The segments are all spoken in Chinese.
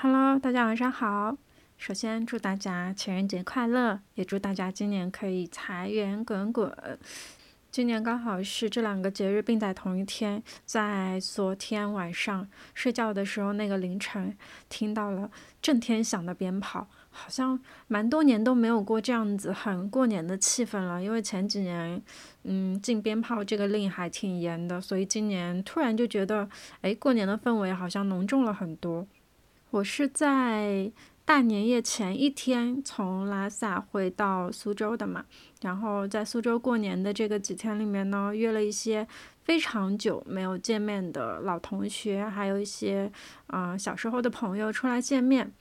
Hello，大家晚上好。首先祝大家情人节快乐，也祝大家今年可以财源滚滚。今年刚好是这两个节日并在同一天，在昨天晚上睡觉的时候，那个凌晨听到了震天响的鞭炮，好像蛮多年都没有过这样子很过年的气氛了。因为前几年，嗯，禁鞭炮这个令还挺严的，所以今年突然就觉得，哎，过年的氛围好像浓重了很多。我是在。大年夜前一天从拉萨回到苏州的嘛，然后在苏州过年的这个几天里面呢，约了一些非常久没有见面的老同学，还有一些啊小时候的朋友出来见面。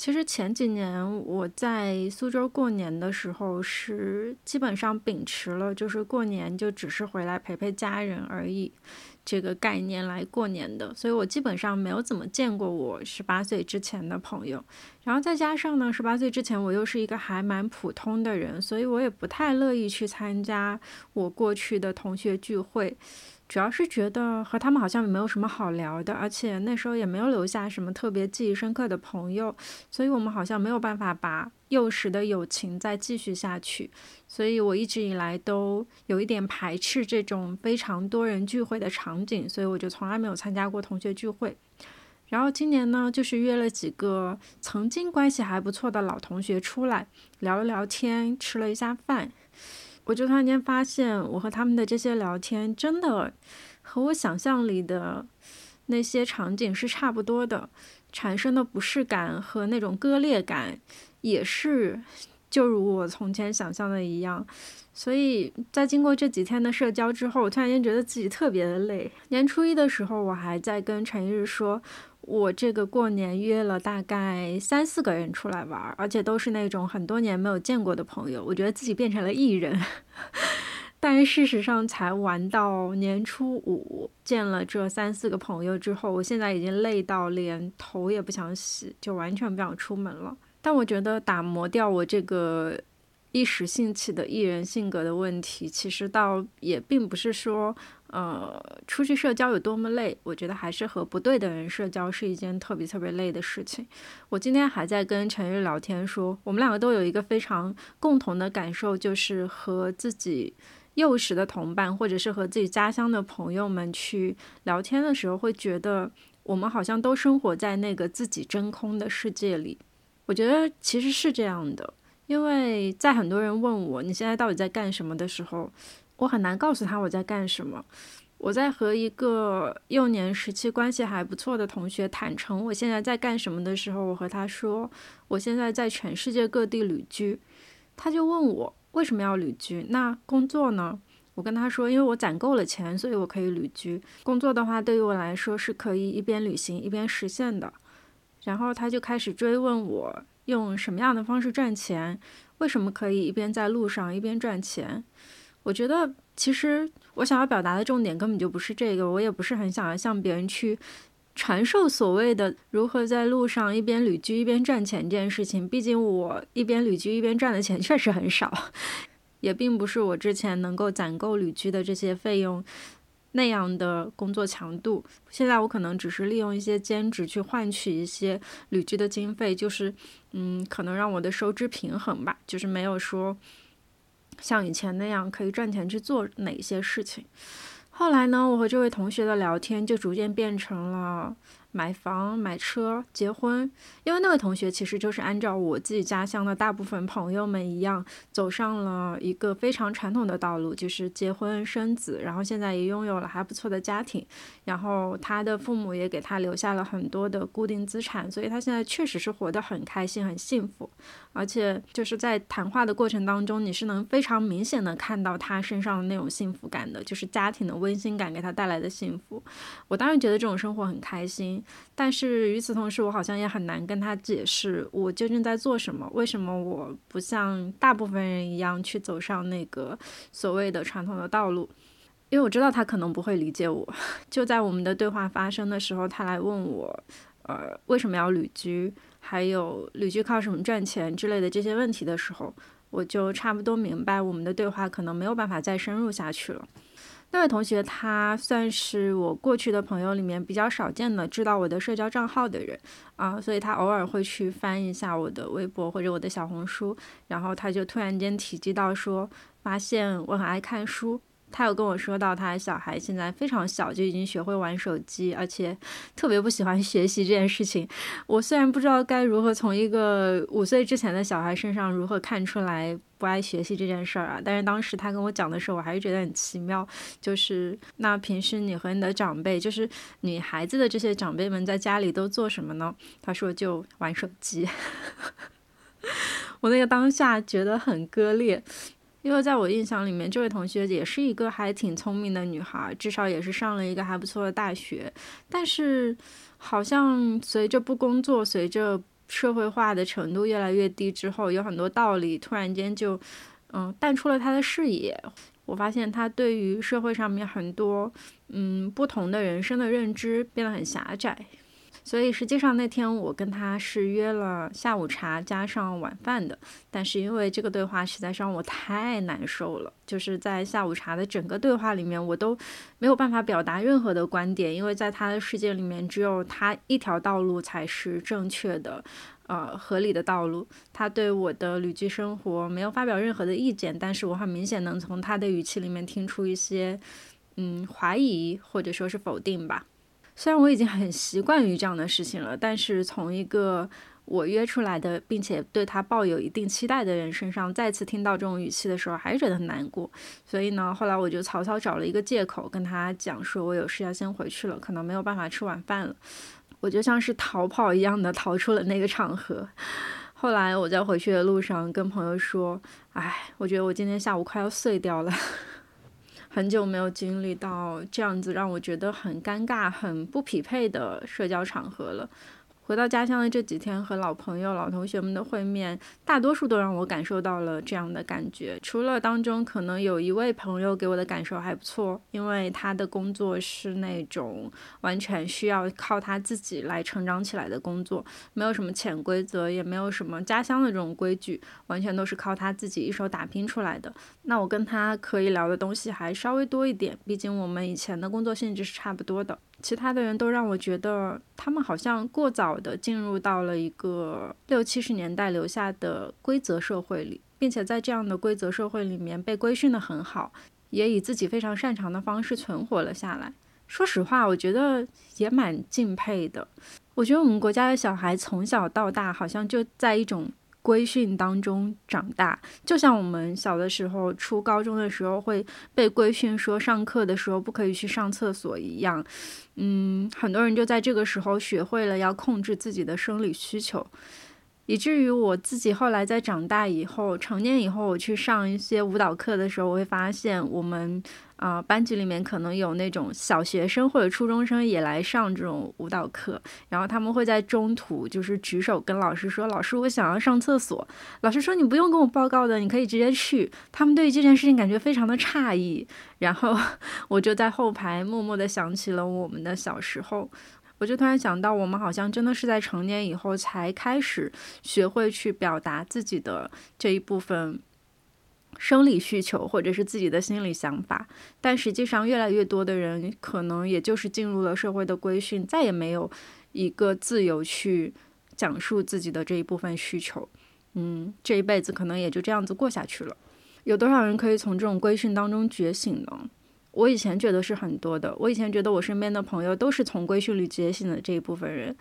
其实前几年我在苏州过年的时候，是基本上秉持了就是过年就只是回来陪陪家人而已。这个概念来过年的，所以我基本上没有怎么见过我十八岁之前的朋友，然后再加上呢，十八岁之前我又是一个还蛮普通的人，所以我也不太乐意去参加我过去的同学聚会。主要是觉得和他们好像没有什么好聊的，而且那时候也没有留下什么特别记忆深刻的朋友，所以我们好像没有办法把幼时的友情再继续下去。所以我一直以来都有一点排斥这种非常多人聚会的场景，所以我就从来没有参加过同学聚会。然后今年呢，就是约了几个曾经关系还不错的老同学出来聊了聊天，吃了一下饭。我就突然间发现，我和他们的这些聊天，真的和我想象里的那些场景是差不多的，产生的不适感和那种割裂感，也是就如我从前想象的一样。所以在经过这几天的社交之后，我突然间觉得自己特别的累。年初一的时候，我还在跟陈一日说。我这个过年约了大概三四个人出来玩，而且都是那种很多年没有见过的朋友。我觉得自己变成了艺人，但是事实上才玩到年初五，见了这三四个朋友之后，我现在已经累到连头也不想洗，就完全不想出门了。但我觉得打磨掉我这个一时兴起的艺人性格的问题，其实倒也并不是说。呃，出去社交有多么累？我觉得还是和不对的人社交是一件特别特别累的事情。我今天还在跟陈玉聊天，说我们两个都有一个非常共同的感受，就是和自己幼时的同伴，或者是和自己家乡的朋友们去聊天的时候，会觉得我们好像都生活在那个自己真空的世界里。我觉得其实是这样的，因为在很多人问我你现在到底在干什么的时候。我很难告诉他我在干什么。我在和一个幼年时期关系还不错的同学坦诚我现在在干什么的时候，我和他说我现在在全世界各地旅居。他就问我为什么要旅居？那工作呢？我跟他说，因为我攒够了钱，所以我可以旅居。工作的话，对于我来说是可以一边旅行一边实现的。然后他就开始追问我用什么样的方式赚钱，为什么可以一边在路上一边赚钱。我觉得，其实我想要表达的重点根本就不是这个，我也不是很想要向别人去传授所谓的如何在路上一边旅居一边赚钱这件事情。毕竟我一边旅居一边赚的钱确实很少，也并不是我之前能够攒够旅居的这些费用那样的工作强度。现在我可能只是利用一些兼职去换取一些旅居的经费，就是嗯，可能让我的收支平衡吧，就是没有说。像以前那样可以赚钱去做哪些事情？后来呢，我和这位同学的聊天就逐渐变成了。买房、买车、结婚，因为那位同学其实就是按照我自己家乡的大部分朋友们一样，走上了一个非常传统的道路，就是结婚生子，然后现在也拥有了还不错的家庭，然后他的父母也给他留下了很多的固定资产，所以他现在确实是活得很开心、很幸福，而且就是在谈话的过程当中，你是能非常明显的看到他身上的那种幸福感的，就是家庭的温馨感给他带来的幸福。我当然觉得这种生活很开心。但是与此同时，我好像也很难跟他解释我究竟在做什么，为什么我不像大部分人一样去走上那个所谓的传统的道路？因为我知道他可能不会理解我。就在我们的对话发生的时候，他来问我，呃，为什么要旅居，还有旅居靠什么赚钱之类的这些问题的时候，我就差不多明白我们的对话可能没有办法再深入下去了。那位同学，他算是我过去的朋友里面比较少见的知道我的社交账号的人啊，所以他偶尔会去翻一下我的微博或者我的小红书，然后他就突然间提及到说，发现我很爱看书。他有跟我说到，他小孩现在非常小就已经学会玩手机，而且特别不喜欢学习这件事情。我虽然不知道该如何从一个五岁之前的小孩身上如何看出来不爱学习这件事儿啊，但是当时他跟我讲的时候，我还是觉得很奇妙。就是那平时你和你的长辈，就是女孩子的这些长辈们在家里都做什么呢？他说就玩手机。我那个当下觉得很割裂。因为在我印象里面，这位同学也是一个还挺聪明的女孩，至少也是上了一个还不错的大学。但是，好像随着不工作，随着社会化的程度越来越低之后，有很多道理突然间就，嗯，淡出了他的视野。我发现他对于社会上面很多，嗯，不同的人生的认知变得很狭窄。所以实际上那天我跟他是约了下午茶加上晚饭的，但是因为这个对话实在让我太难受了，就是在下午茶的整个对话里面，我都没有办法表达任何的观点，因为在他的世界里面，只有他一条道路才是正确的，呃，合理的道路。他对我的旅居生活没有发表任何的意见，但是我很明显能从他的语气里面听出一些，嗯，怀疑或者说是否定吧。虽然我已经很习惯于这样的事情了，但是从一个我约出来的，并且对他抱有一定期待的人身上再次听到这种语气的时候，还是觉得很难过。所以呢，后来我就草草找了一个借口跟他讲，说我有事要先回去了，可能没有办法吃晚饭了。我就像是逃跑一样的逃出了那个场合。后来我在回去的路上跟朋友说：“哎，我觉得我今天下午快要碎掉了。” 很久没有经历到这样子让我觉得很尴尬、很不匹配的社交场合了。回到家乡的这几天，和老朋友、老同学们的会面，大多数都让我感受到了这样的感觉。除了当中可能有一位朋友给我的感受还不错，因为他的工作是那种完全需要靠他自己来成长起来的工作，没有什么潜规则，也没有什么家乡的这种规矩，完全都是靠他自己一手打拼出来的。那我跟他可以聊的东西还稍微多一点，毕竟我们以前的工作性质是差不多的。其他的人都让我觉得，他们好像过早的进入到了一个六七十年代留下的规则社会里，并且在这样的规则社会里面被规训的很好，也以自己非常擅长的方式存活了下来。说实话，我觉得也蛮敬佩的。我觉得我们国家的小孩从小到大，好像就在一种。规训当中长大，就像我们小的时候，初高中的时候会被规训说上课的时候不可以去上厕所一样。嗯，很多人就在这个时候学会了要控制自己的生理需求，以至于我自己后来在长大以后，成年以后，我去上一些舞蹈课的时候，我会发现我们。啊，班级里面可能有那种小学生或者初中生也来上这种舞蹈课，然后他们会在中途就是举手跟老师说：“老师，我想要上厕所。”老师说：“你不用跟我报告的，你可以直接去。”他们对于这件事情感觉非常的诧异，然后 我就在后排默默的想起了我们的小时候，我就突然想到，我们好像真的是在成年以后才开始学会去表达自己的这一部分。生理需求或者是自己的心理想法，但实际上越来越多的人可能也就是进入了社会的规训，再也没有一个自由去讲述自己的这一部分需求。嗯，这一辈子可能也就这样子过下去了。有多少人可以从这种规训当中觉醒呢？我以前觉得是很多的，我以前觉得我身边的朋友都是从规训里觉醒的这一部分人。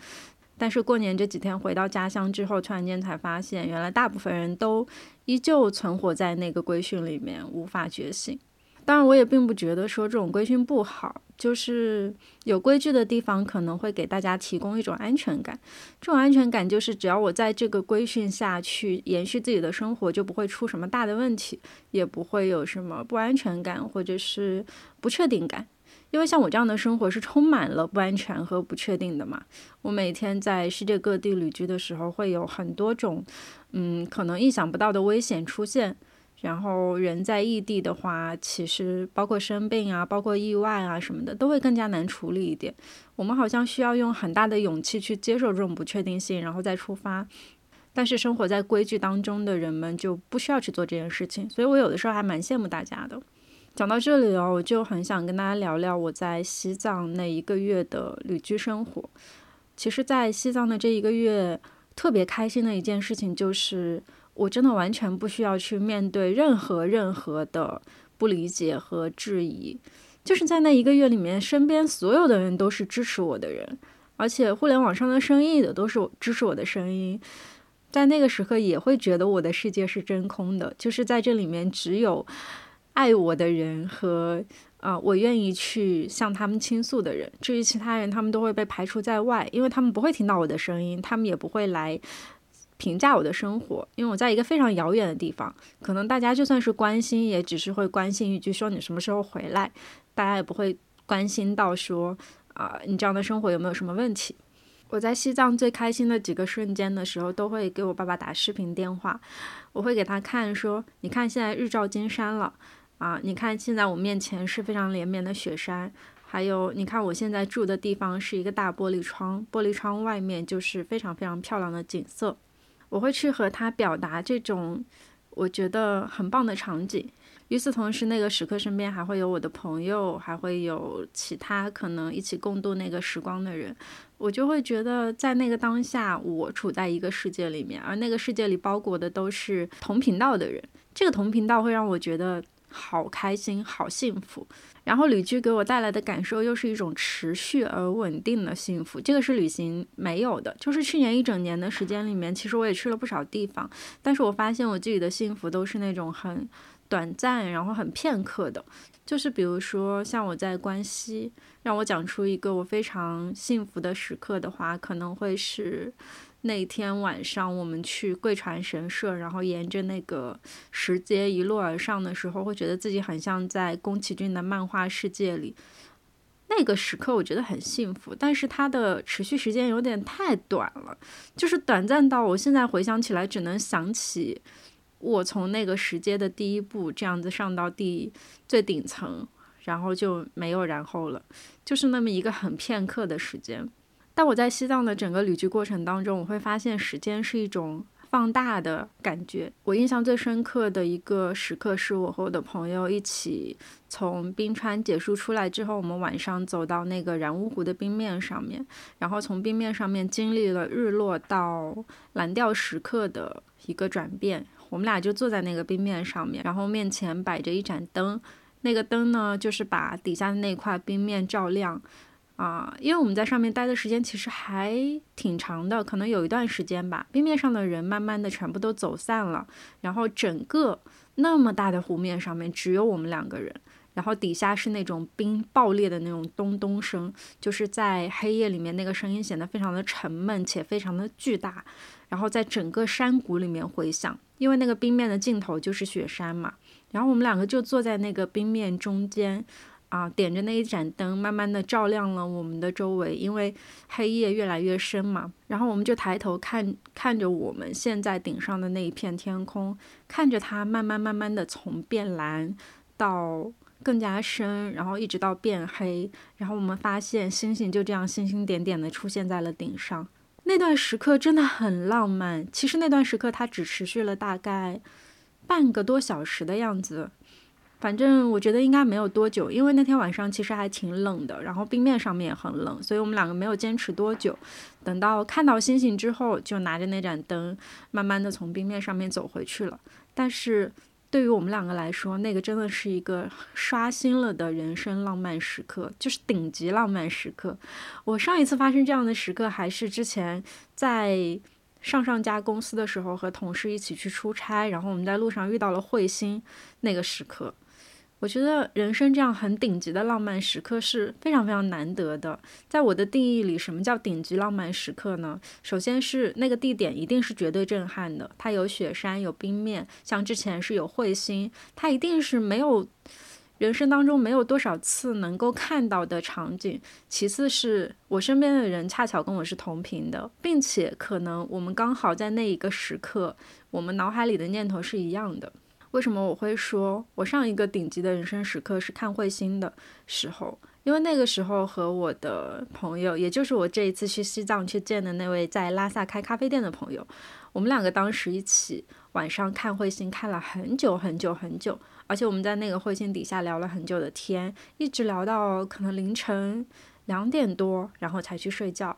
但是过年这几天回到家乡之后，突然间才发现，原来大部分人都依旧存活在那个规训里面，无法觉醒。当然，我也并不觉得说这种规训不好，就是有规矩的地方可能会给大家提供一种安全感。这种安全感就是，只要我在这个规训下去延续自己的生活，就不会出什么大的问题，也不会有什么不安全感或者是不确定感。因为像我这样的生活是充满了不安全和不确定的嘛。我每天在世界各地旅居的时候，会有很多种，嗯，可能意想不到的危险出现。然后人在异地的话，其实包括生病啊，包括意外啊什么的，都会更加难处理一点。我们好像需要用很大的勇气去接受这种不确定性，然后再出发。但是生活在规矩当中的人们就不需要去做这件事情，所以我有的时候还蛮羡慕大家的。讲到这里哦，我就很想跟大家聊聊我在西藏那一个月的旅居生活。其实，在西藏的这一个月，特别开心的一件事情就是，我真的完全不需要去面对任何任何的不理解和质疑。就是在那一个月里面，身边所有的人都是支持我的人，而且互联网上的声音的都是支持我的声音。在那个时刻，也会觉得我的世界是真空的，就是在这里面只有。爱我的人和啊，我愿意去向他们倾诉的人。至于其他人，他们都会被排除在外，因为他们不会听到我的声音，他们也不会来评价我的生活，因为我在一个非常遥远的地方。可能大家就算是关心，也只是会关心一句说你什么时候回来，大家也不会关心到说啊，你这样的生活有没有什么问题。我在西藏最开心的几个瞬间的时候，都会给我爸爸打视频电话，我会给他看说，你看现在日照金山了。啊，你看，现在我面前是非常连绵的雪山，还有你看我现在住的地方是一个大玻璃窗，玻璃窗外面就是非常非常漂亮的景色。我会去和他表达这种我觉得很棒的场景。与此同时，那个时刻身边还会有我的朋友，还会有其他可能一起共度那个时光的人，我就会觉得在那个当下，我处在一个世界里面，而那个世界里包裹的都是同频道的人。这个同频道会让我觉得。好开心，好幸福。然后旅居给我带来的感受又是一种持续而稳定的幸福，这个是旅行没有的。就是去年一整年的时间里面，其实我也去了不少地方，但是我发现我自己的幸福都是那种很短暂，然后很片刻的。就是比如说像我在关西，让我讲出一个我非常幸福的时刻的话，可能会是。那天晚上，我们去贵船神社，然后沿着那个石阶一路而上的时候，会觉得自己很像在宫崎骏的漫画世界里。那个时刻，我觉得很幸福，但是它的持续时间有点太短了，就是短暂到我现在回想起来，只能想起我从那个石阶的第一步这样子上到第最顶层，然后就没有然后了，就是那么一个很片刻的时间。但我在西藏的整个旅居过程当中，我会发现时间是一种放大的感觉。我印象最深刻的一个时刻，是我和我的朋友一起从冰川结束出来之后，我们晚上走到那个然乌湖的冰面上面，然后从冰面上面经历了日落到蓝调时刻的一个转变。我们俩就坐在那个冰面上面，然后面前摆着一盏灯，那个灯呢，就是把底下的那块冰面照亮。啊，因为我们在上面待的时间其实还挺长的，可能有一段时间吧。冰面上的人慢慢的全部都走散了，然后整个那么大的湖面上面只有我们两个人，然后底下是那种冰爆裂的那种咚咚声，就是在黑夜里面那个声音显得非常的沉闷且非常的巨大，然后在整个山谷里面回响，因为那个冰面的尽头就是雪山嘛。然后我们两个就坐在那个冰面中间。啊，点着那一盏灯，慢慢的照亮了我们的周围，因为黑夜越来越深嘛。然后我们就抬头看，看着我们现在顶上的那一片天空，看着它慢慢慢慢的从变蓝到更加深，然后一直到变黑。然后我们发现星星就这样星星点点的出现在了顶上。那段时刻真的很浪漫。其实那段时刻它只持续了大概半个多小时的样子。反正我觉得应该没有多久，因为那天晚上其实还挺冷的，然后冰面上面也很冷，所以我们两个没有坚持多久。等到看到星星之后，就拿着那盏灯，慢慢的从冰面上面走回去了。但是对于我们两个来说，那个真的是一个刷新了的人生浪漫时刻，就是顶级浪漫时刻。我上一次发生这样的时刻，还是之前在上上家公司的时候，和同事一起去出差，然后我们在路上遇到了彗星那个时刻。我觉得人生这样很顶级的浪漫时刻是非常非常难得的。在我的定义里，什么叫顶级浪漫时刻呢？首先是那个地点一定是绝对震撼的，它有雪山，有冰面，像之前是有彗星，它一定是没有人生当中没有多少次能够看到的场景。其次是我身边的人恰巧跟我是同频的，并且可能我们刚好在那一个时刻，我们脑海里的念头是一样的。为什么我会说，我上一个顶级的人生时刻是看彗星的时候？因为那个时候和我的朋友，也就是我这一次去西藏去见的那位在拉萨开咖啡店的朋友，我们两个当时一起晚上看彗星，看了很久很久很久，而且我们在那个彗星底下聊了很久的天，一直聊到可能凌晨两点多，然后才去睡觉。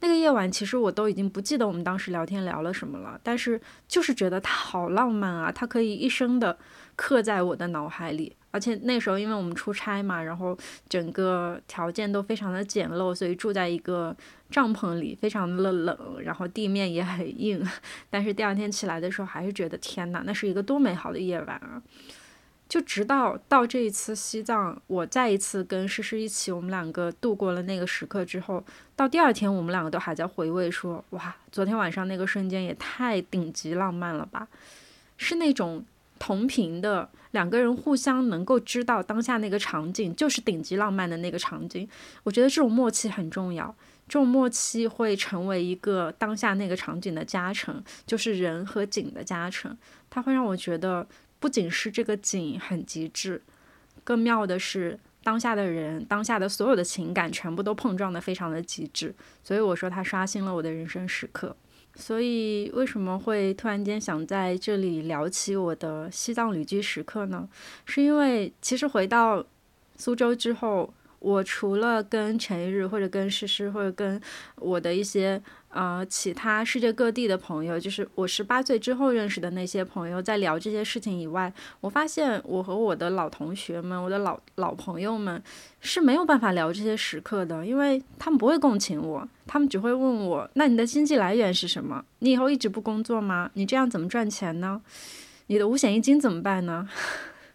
那个夜晚，其实我都已经不记得我们当时聊天聊了什么了，但是就是觉得它好浪漫啊，它可以一生的刻在我的脑海里。而且那时候因为我们出差嘛，然后整个条件都非常的简陋，所以住在一个帐篷里，非常的冷，然后地面也很硬。但是第二天起来的时候，还是觉得天哪，那是一个多美好的夜晚啊！就直到到这一次西藏，我再一次跟诗诗一起，我们两个度过了那个时刻之后，到第二天我们两个都还在回味，说哇，昨天晚上那个瞬间也太顶级浪漫了吧！是那种同频的两个人互相能够知道当下那个场景就是顶级浪漫的那个场景。我觉得这种默契很重要，这种默契会成为一个当下那个场景的加成，就是人和景的加成，它会让我觉得。不仅是这个景很极致，更妙的是当下的人，当下的所有的情感全部都碰撞的非常的极致。所以我说它刷新了我的人生时刻。所以为什么会突然间想在这里聊起我的西藏旅居时刻呢？是因为其实回到苏州之后，我除了跟陈一日或者跟诗诗或者跟我的一些。呃，其他世界各地的朋友，就是我十八岁之后认识的那些朋友，在聊这些事情以外，我发现我和我的老同学们、我的老老朋友们是没有办法聊这些时刻的，因为他们不会共情我，他们只会问我：那你的经济来源是什么？你以后一直不工作吗？你这样怎么赚钱呢？你的五险一金怎么办呢？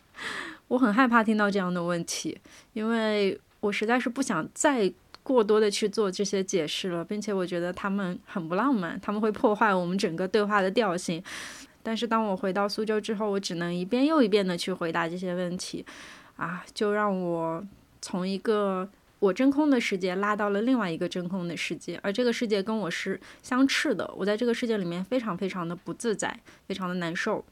我很害怕听到这样的问题，因为我实在是不想再。过多的去做这些解释了，并且我觉得他们很不浪漫，他们会破坏我们整个对话的调性。但是当我回到苏州之后，我只能一遍又一遍的去回答这些问题，啊，就让我从一个我真空的世界拉到了另外一个真空的世界，而这个世界跟我是相斥的，我在这个世界里面非常非常的不自在，非常的难受。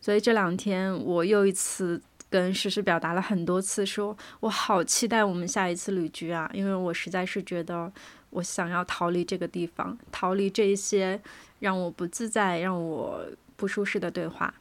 所以这两天我又一次。跟诗诗表达了很多次，说我好期待我们下一次旅居啊！因为我实在是觉得我想要逃离这个地方，逃离这一些让我不自在、让我不舒适的对话。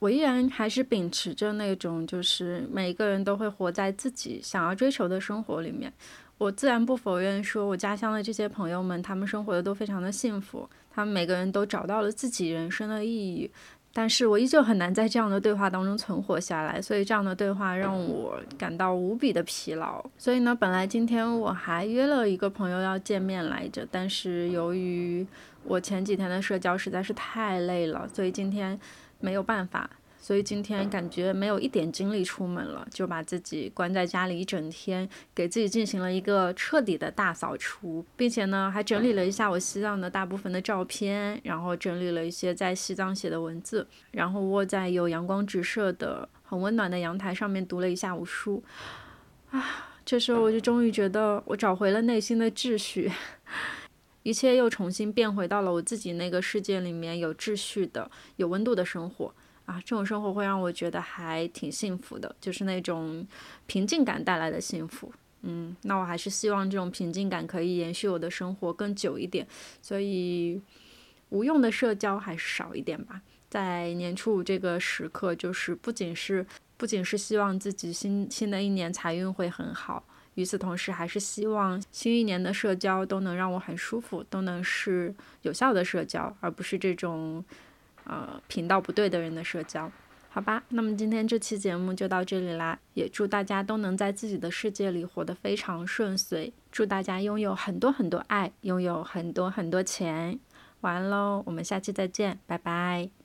我依然还是秉持着那种，就是每个人都会活在自己想要追求的生活里面。我自然不否认，说我家乡的这些朋友们，他们生活的都非常的幸福，他们每个人都找到了自己人生的意义。但是我依旧很难在这样的对话当中存活下来，所以这样的对话让我感到无比的疲劳。所以呢，本来今天我还约了一个朋友要见面来着，但是由于我前几天的社交实在是太累了，所以今天没有办法。所以今天感觉没有一点精力出门了，就把自己关在家里一整天，给自己进行了一个彻底的大扫除，并且呢，还整理了一下我西藏的大部分的照片，然后整理了一些在西藏写的文字，然后窝在有阳光直射的很温暖的阳台上面读了一下午书。啊，这时候我就终于觉得我找回了内心的秩序，一切又重新变回到了我自己那个世界里面有秩序的、有温度的生活。啊，这种生活会让我觉得还挺幸福的，就是那种平静感带来的幸福。嗯，那我还是希望这种平静感可以延续我的生活更久一点，所以无用的社交还是少一点吧。在年初五这个时刻，就是不仅是不仅是希望自己新新的一年财运会很好，与此同时还是希望新一年的社交都能让我很舒服，都能是有效的社交，而不是这种。呃，频道不对的人的社交，好吧，那么今天这期节目就到这里啦，也祝大家都能在自己的世界里活得非常顺遂，祝大家拥有很多很多爱，拥有很多很多钱，完喽，我们下期再见，拜拜。